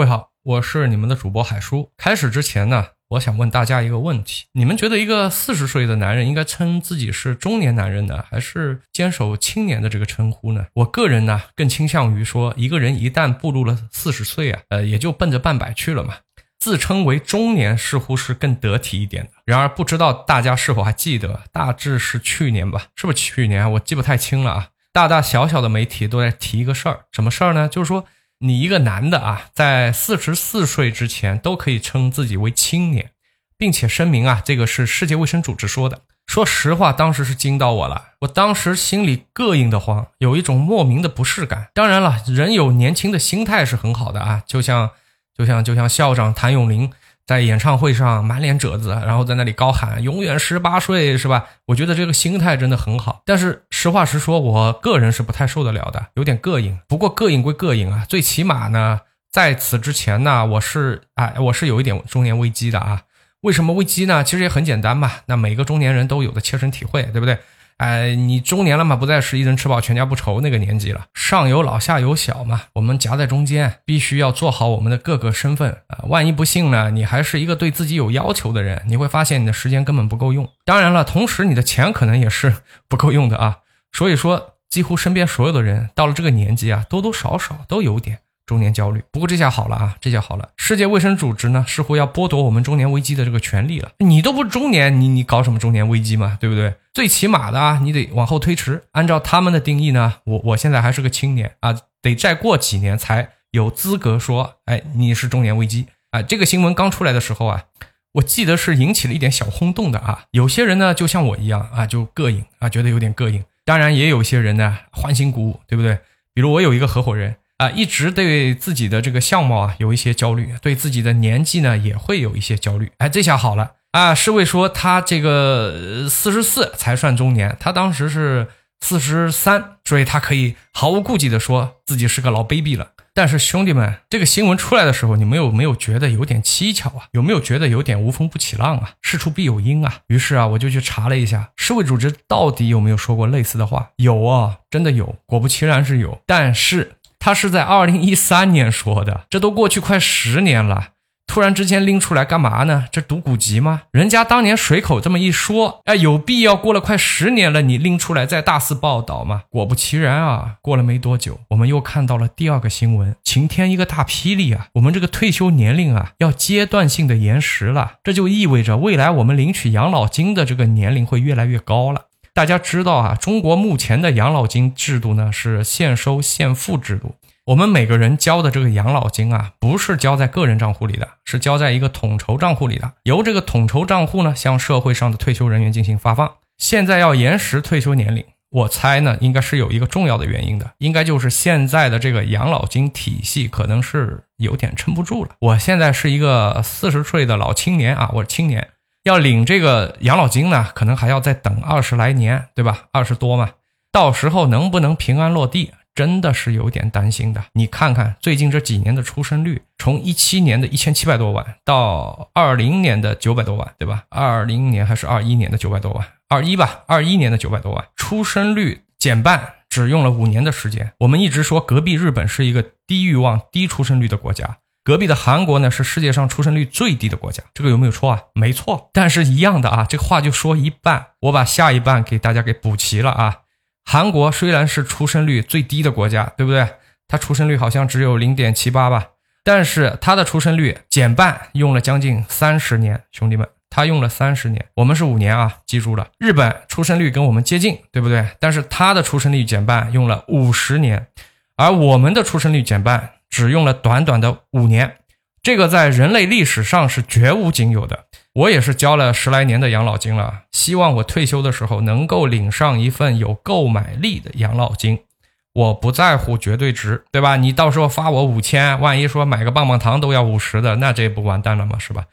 各位好，我是你们的主播海叔。开始之前呢，我想问大家一个问题：你们觉得一个四十岁的男人应该称自己是中年男人呢，还是坚守青年的这个称呼呢？我个人呢，更倾向于说，一个人一旦步入了四十岁啊，呃，也就奔着半百去了嘛。自称为中年似乎是更得体一点的。然而，不知道大家是否还记得，大致是去年吧？是不是去年？我记不太清了啊。大大小小的媒体都在提一个事儿，什么事儿呢？就是说。你一个男的啊，在四十四岁之前都可以称自己为青年，并且声明啊，这个是世界卫生组织说的。说实话，当时是惊到我了，我当时心里膈应的慌，有一种莫名的不适感。当然了，人有年轻的心态是很好的啊，就像就像就像校长谭咏麟。在演唱会上满脸褶子，然后在那里高喊“永远十八岁”，是吧？我觉得这个心态真的很好。但是实话实说，我个人是不太受得了的，有点膈应。不过膈应归膈应啊，最起码呢，在此之前呢，我是哎，我是有一点中年危机的啊。为什么危机呢？其实也很简单嘛，那每个中年人都有的切身体会，对不对？哎，你中年了嘛，不再是一人吃饱全家不愁那个年纪了，上有老下有小嘛，我们夹在中间，必须要做好我们的各个身份啊。万一不幸呢，你还是一个对自己有要求的人，你会发现你的时间根本不够用。当然了，同时你的钱可能也是不够用的啊。所以说，几乎身边所有的人到了这个年纪啊，多多少少都有点。中年焦虑，不过这下好了啊，这下好了。世界卫生组织呢，似乎要剥夺我们中年危机的这个权利了。你都不中年，你你搞什么中年危机嘛，对不对？最起码的啊，你得往后推迟。按照他们的定义呢，我我现在还是个青年啊，得再过几年才有资格说，哎，你是中年危机啊。这个新闻刚出来的时候啊，我记得是引起了一点小轰动的啊。有些人呢，就像我一样啊，就膈应啊，觉得有点膈应。当然，也有些人呢，欢欣鼓舞，对不对？比如我有一个合伙人。啊，一直对自己的这个相貌啊有一些焦虑，对自己的年纪呢也会有一些焦虑。哎，这下好了啊！侍卫说他这个四十四才算中年，他当时是四十三，所以他可以毫无顾忌的说自己是个老 baby 了。但是兄弟们，这个新闻出来的时候，你们有没有觉得有点蹊跷啊？有没有觉得有点无风不起浪啊？事出必有因啊！于是啊，我就去查了一下，世卫组织到底有没有说过类似的话？有啊，真的有，果不其然是有，但是。他是在二零一三年说的，这都过去快十年了，突然之间拎出来干嘛呢？这读古籍吗？人家当年随口这么一说，哎，有必要过了快十年了，你拎出来再大肆报道吗？果不其然啊，过了没多久，我们又看到了第二个新闻，晴天一个大霹雳啊！我们这个退休年龄啊，要阶段性的延时了，这就意味着未来我们领取养老金的这个年龄会越来越高了。大家知道啊，中国目前的养老金制度呢是现收现付制度。我们每个人交的这个养老金啊，不是交在个人账户里的，是交在一个统筹账户里的。由这个统筹账户呢，向社会上的退休人员进行发放。现在要延时退休年龄，我猜呢，应该是有一个重要的原因的，应该就是现在的这个养老金体系可能是有点撑不住了。我现在是一个四十岁的老青年啊，我是青年。要领这个养老金呢，可能还要再等二十来年，对吧？二十多嘛，到时候能不能平安落地，真的是有点担心的。你看看最近这几年的出生率，从一七年的一千七百多万到二零年的九百多万，对吧？二零年还是二一年的九百多万，二一吧，二一年的九百多万，出生率减半，只用了五年的时间。我们一直说隔壁日本是一个低欲望、低出生率的国家。隔壁的韩国呢，是世界上出生率最低的国家，这个有没有错啊？没错，但是一样的啊，这个话就说一半，我把下一半给大家给补齐了啊。韩国虽然是出生率最低的国家，对不对？它出生率好像只有零点七八吧，但是它的出生率减半用了将近三十年，兄弟们，它用了三十年，我们是五年啊，记住了。日本出生率跟我们接近，对不对？但是它的出生率减半用了五十年，而我们的出生率减半。只用了短短的五年，这个在人类历史上是绝无仅有的。我也是交了十来年的养老金了，希望我退休的时候能够领上一份有购买力的养老金。我不在乎绝对值，对吧？你到时候发我五千，万一说买个棒棒糖都要五十的，那这不完蛋了吗？是吧？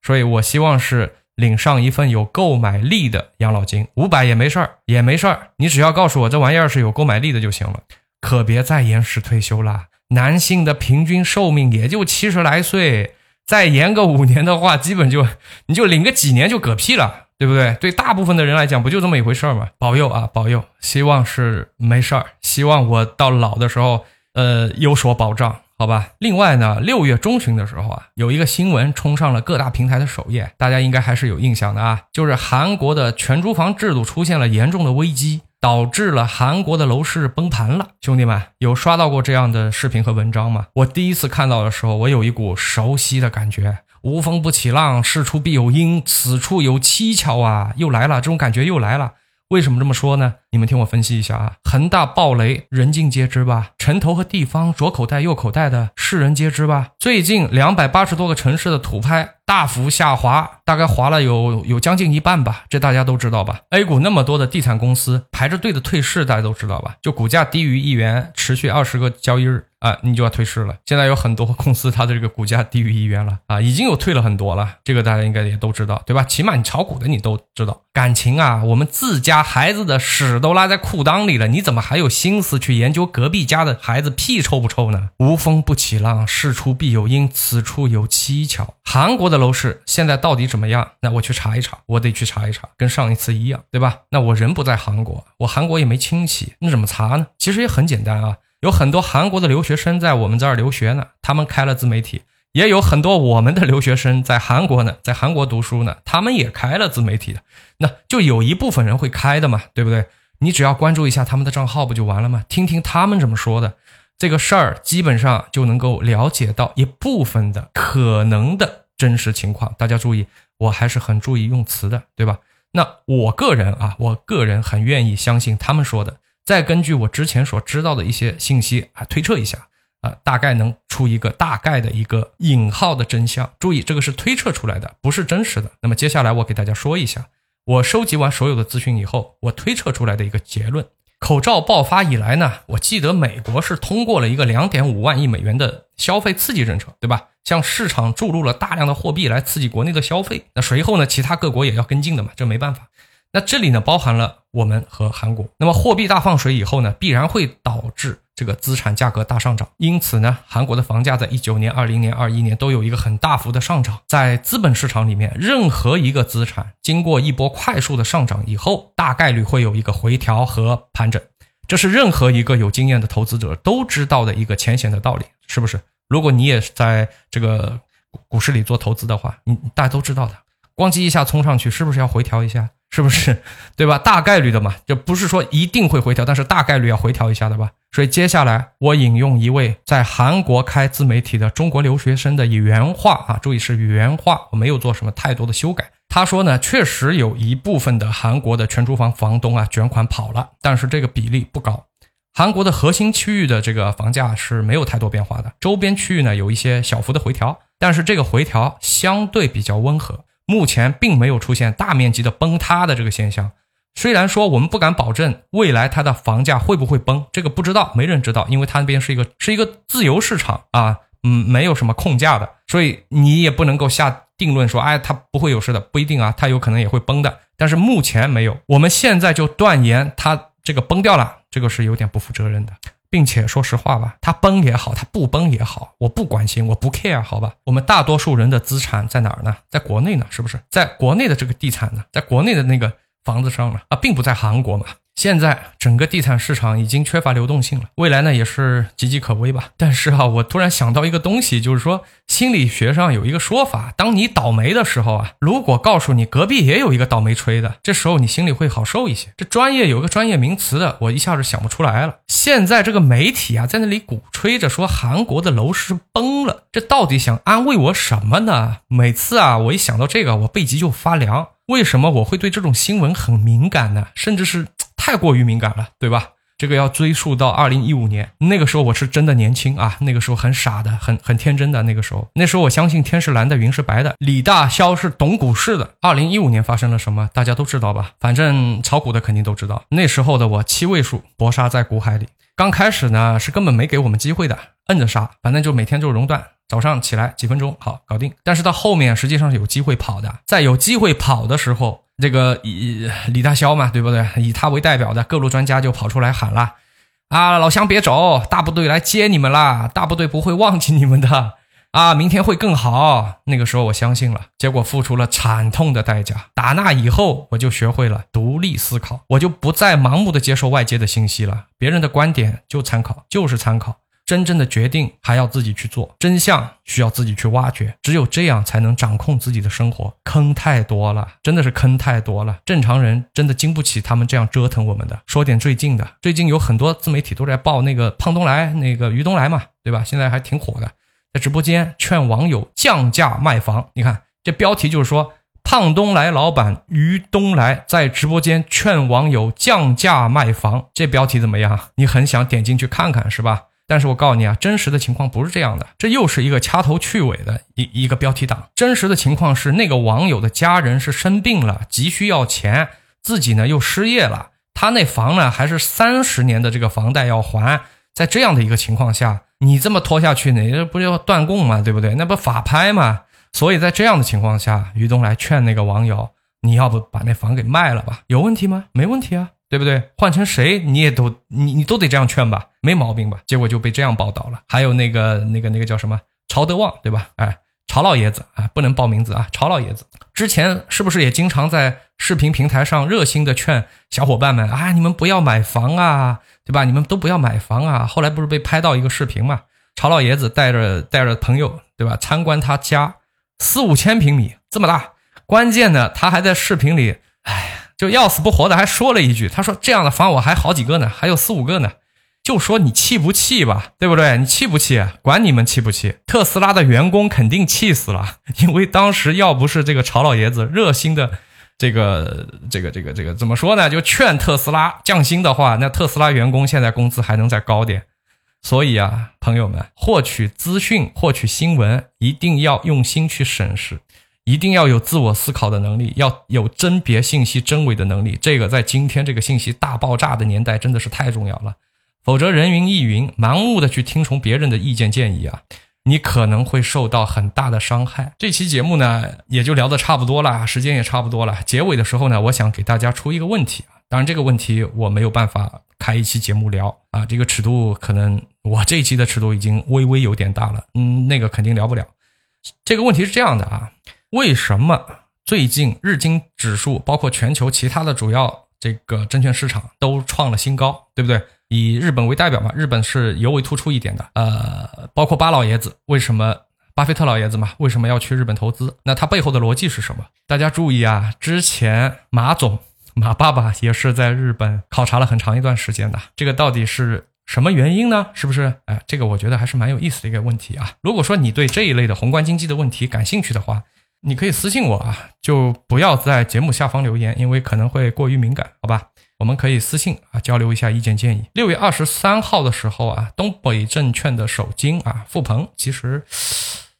所以我希望是领上一份有购买力的养老金，五百也没事儿，也没事儿。你只要告诉我这玩意儿是有购买力的就行了，可别再延迟退休了。男性的平均寿命也就七十来岁，再延个五年的话，基本就你就领个几年就嗝屁了，对不对？对大部分的人来讲，不就这么一回事儿吗？保佑啊，保佑！希望是没事儿，希望我到老的时候，呃，有所保障。好吧。另外呢，六月中旬的时候啊，有一个新闻冲上了各大平台的首页，大家应该还是有印象的啊，就是韩国的全租房制度出现了严重的危机，导致了韩国的楼市崩盘了。兄弟们，有刷到过这样的视频和文章吗？我第一次看到的时候，我有一股熟悉的感觉。无风不起浪，事出必有因，此处有蹊跷啊！又来了，这种感觉又来了。为什么这么说呢？你们听我分析一下啊。恒大暴雷，人尽皆知吧？城投和地方左口袋右口袋的，世人皆知吧？最近两百八十多个城市的土拍大幅下滑，大概滑了有有将近一半吧，这大家都知道吧？A 股那么多的地产公司排着队的退市，大家都知道吧？就股价低于一元，持续二十个交易日。啊，你就要退市了。现在有很多公司，它的这个股价低于一元了啊，已经有退了很多了。这个大家应该也都知道，对吧？起码你炒股的你都知道。感情啊，我们自家孩子的屎都拉在裤裆里了，你怎么还有心思去研究隔壁家的孩子屁臭不臭呢？无风不起浪，事出必有因，此处有蹊跷。韩国的楼市现在到底怎么样？那我去查一查，我得去查一查，跟上一次一样，对吧？那我人不在韩国，我韩国也没亲戚，那怎么查呢？其实也很简单啊。有很多韩国的留学生在我们这儿留学呢，他们开了自媒体；也有很多我们的留学生在韩国呢，在韩国读书呢，他们也开了自媒体的。那就有一部分人会开的嘛，对不对？你只要关注一下他们的账号不就完了吗？听听他们怎么说的，这个事儿基本上就能够了解到一部分的可能的真实情况。大家注意，我还是很注意用词的，对吧？那我个人啊，我个人很愿意相信他们说的。再根据我之前所知道的一些信息啊推测一下啊，大概能出一个大概的一个引号的真相。注意，这个是推测出来的，不是真实的。那么接下来我给大家说一下，我收集完所有的资讯以后，我推测出来的一个结论：口罩爆发以来呢，我记得美国是通过了一个两点五万亿美元的消费刺激政策，对吧？向市场注入了大量的货币来刺激国内的消费。那随后呢，其他各国也要跟进的嘛，这没办法。那这里呢，包含了我们和韩国。那么货币大放水以后呢，必然会导这个资产价格大上涨。因此呢，韩国的房价在一九年、二零年、二一年都有一个很大幅的上涨。在资本市场里面，任何一个资产经过一波快速的上涨以后，大概率会有一个回调和盘整。这是任何一个有经验的投资者都知道的一个浅显的道理，是不是？如果你也在这个股市里做投资的话，你大家都知道的。咣叽一下冲上去，是不是要回调一下？是不是？对吧？大概率的嘛，就不是说一定会回调，但是大概率要回调一下的吧。所以接下来我引用一位在韩国开自媒体的中国留学生的原话啊，注意是原话，我没有做什么太多的修改。他说呢，确实有一部分的韩国的全租房房东啊卷款跑了，但是这个比例不高。韩国的核心区域的这个房价是没有太多变化的，周边区域呢有一些小幅的回调，但是这个回调相对比较温和。目前并没有出现大面积的崩塌的这个现象。虽然说我们不敢保证未来它的房价会不会崩，这个不知道，没人知道，因为它那边是一个是一个自由市场啊，嗯，没有什么控价的，所以你也不能够下定论说，哎，它不会有事的，不一定啊，它有可能也会崩的。但是目前没有，我们现在就断言它这个崩掉了，这个是有点不负责任的。并且说实话吧，它崩也好，它不崩也好，我不关心，我不 care，好吧？我们大多数人的资产在哪儿呢？在国内呢，是不是？在国内的这个地产呢，在国内的那个房子上了？啊，并不在韩国嘛。现在整个地产市场已经缺乏流动性了，未来呢也是岌岌可危吧。但是啊，我突然想到一个东西，就是说心理学上有一个说法，当你倒霉的时候啊，如果告诉你隔壁也有一个倒霉催的，这时候你心里会好受一些。这专业有个专业名词的，我一下子想不出来了。现在这个媒体啊，在那里鼓吹着说韩国的楼市崩了，这到底想安慰我什么呢？每次啊，我一想到这个，我背脊就发凉。为什么我会对这种新闻很敏感呢？甚至是。太过于敏感了，对吧？这个要追溯到二零一五年，那个时候我是真的年轻啊，那个时候很傻的，很很天真的。那个时候，那时候我相信天是蓝的，云是白的，李大霄是懂股市的。二零一五年发生了什么，大家都知道吧？反正炒股的肯定都知道。那时候的我七位数搏杀在股海里，刚开始呢是根本没给我们机会的，摁着杀，反正就每天就熔断。早上起来几分钟，好搞定。但是到后面实际上是有机会跑的，在有机会跑的时候，这个以李大霄嘛，对不对？以他为代表的各路专家就跑出来喊了：“啊，老乡别走，大部队来接你们啦！大部队不会忘记你们的啊，明天会更好。”那个时候我相信了，结果付出了惨痛的代价。打那以后，我就学会了独立思考，我就不再盲目的接受外界的信息了，别人的观点就参考，就是参考。真正的决定还要自己去做，真相需要自己去挖掘，只有这样才能掌控自己的生活。坑太多了，真的是坑太多了，正常人真的经不起他们这样折腾我们的。说点最近的，最近有很多自媒体都在报那个胖东来，那个于东来嘛，对吧？现在还挺火的，在直播间劝网友降价卖房。你看这标题就是说。胖东来老板于东来在直播间劝网友降价卖房，这标题怎么样？你很想点进去看看是吧？但是我告诉你啊，真实的情况不是这样的，这又是一个掐头去尾的一一个标题党。真实的情况是，那个网友的家人是生病了，急需要钱，自己呢又失业了，他那房呢还是三十年的这个房贷要还，在这样的一个情况下，你这么拖下去，那不就断供吗？对不对？那不法拍吗？所以在这样的情况下，于东来劝那个网友：“你要不把那房给卖了吧？有问题吗？没问题啊，对不对？换成谁你也都你你都得这样劝吧，没毛病吧？结果就被这样报道了。还有那个那个那个叫什么曹德旺，对吧？哎，曹老爷子啊，不能报名字啊，曹老爷子之前是不是也经常在视频平台上热心的劝小伙伴们啊，你们不要买房啊，对吧？你们都不要买房啊。后来不是被拍到一个视频嘛？曹老爷子带着带着朋友，对吧？参观他家。四五千平米这么大，关键呢，他还在视频里，哎，就要死不活的，还说了一句，他说这样的房我还好几个呢，还有四五个呢，就说你气不气吧，对不对？你气不气？管你们气不气？特斯拉的员工肯定气死了，因为当时要不是这个曹老爷子热心的，这个这个这个这个怎么说呢？就劝特斯拉降薪的话，那特斯拉员工现在工资还能再高点。所以啊，朋友们，获取资讯、获取新闻，一定要用心去审视，一定要有自我思考的能力，要有甄别信息真伪的能力。这个在今天这个信息大爆炸的年代，真的是太重要了。否则，人云亦云，盲目的去听从别人的意见建议啊，你可能会受到很大的伤害。这期节目呢，也就聊得差不多了，时间也差不多了。结尾的时候呢，我想给大家出一个问题啊，当然这个问题我没有办法。开一期节目聊啊，这个尺度可能我这一期的尺度已经微微有点大了，嗯，那个肯定聊不了。这个问题是这样的啊，为什么最近日经指数包括全球其他的主要这个证券市场都创了新高，对不对？以日本为代表嘛，日本是尤为突出一点的。呃，包括巴老爷子，为什么巴菲特老爷子嘛，为什么要去日本投资？那他背后的逻辑是什么？大家注意啊，之前马总。马爸爸也是在日本考察了很长一段时间的，这个到底是什么原因呢？是不是？哎，这个我觉得还是蛮有意思的一个问题啊。如果说你对这一类的宏观经济的问题感兴趣的话，你可以私信我啊，就不要在节目下方留言，因为可能会过于敏感，好吧？我们可以私信啊，交流一下意见建议。六月二十三号的时候啊，东北证券的首金啊，付鹏，其实。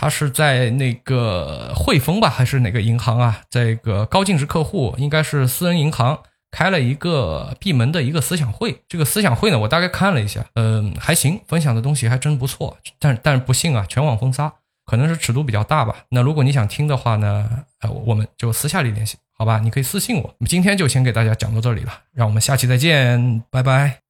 他是在那个汇丰吧，还是哪个银行啊？这个高净值客户应该是私人银行开了一个闭门的一个思想会。这个思想会呢，我大概看了一下，嗯，还行，分享的东西还真不错。但但是不幸啊，全网封杀，可能是尺度比较大吧。那如果你想听的话呢，呃，我们就私下里联系，好吧？你可以私信我。今天就先给大家讲到这里了，让我们下期再见，拜拜。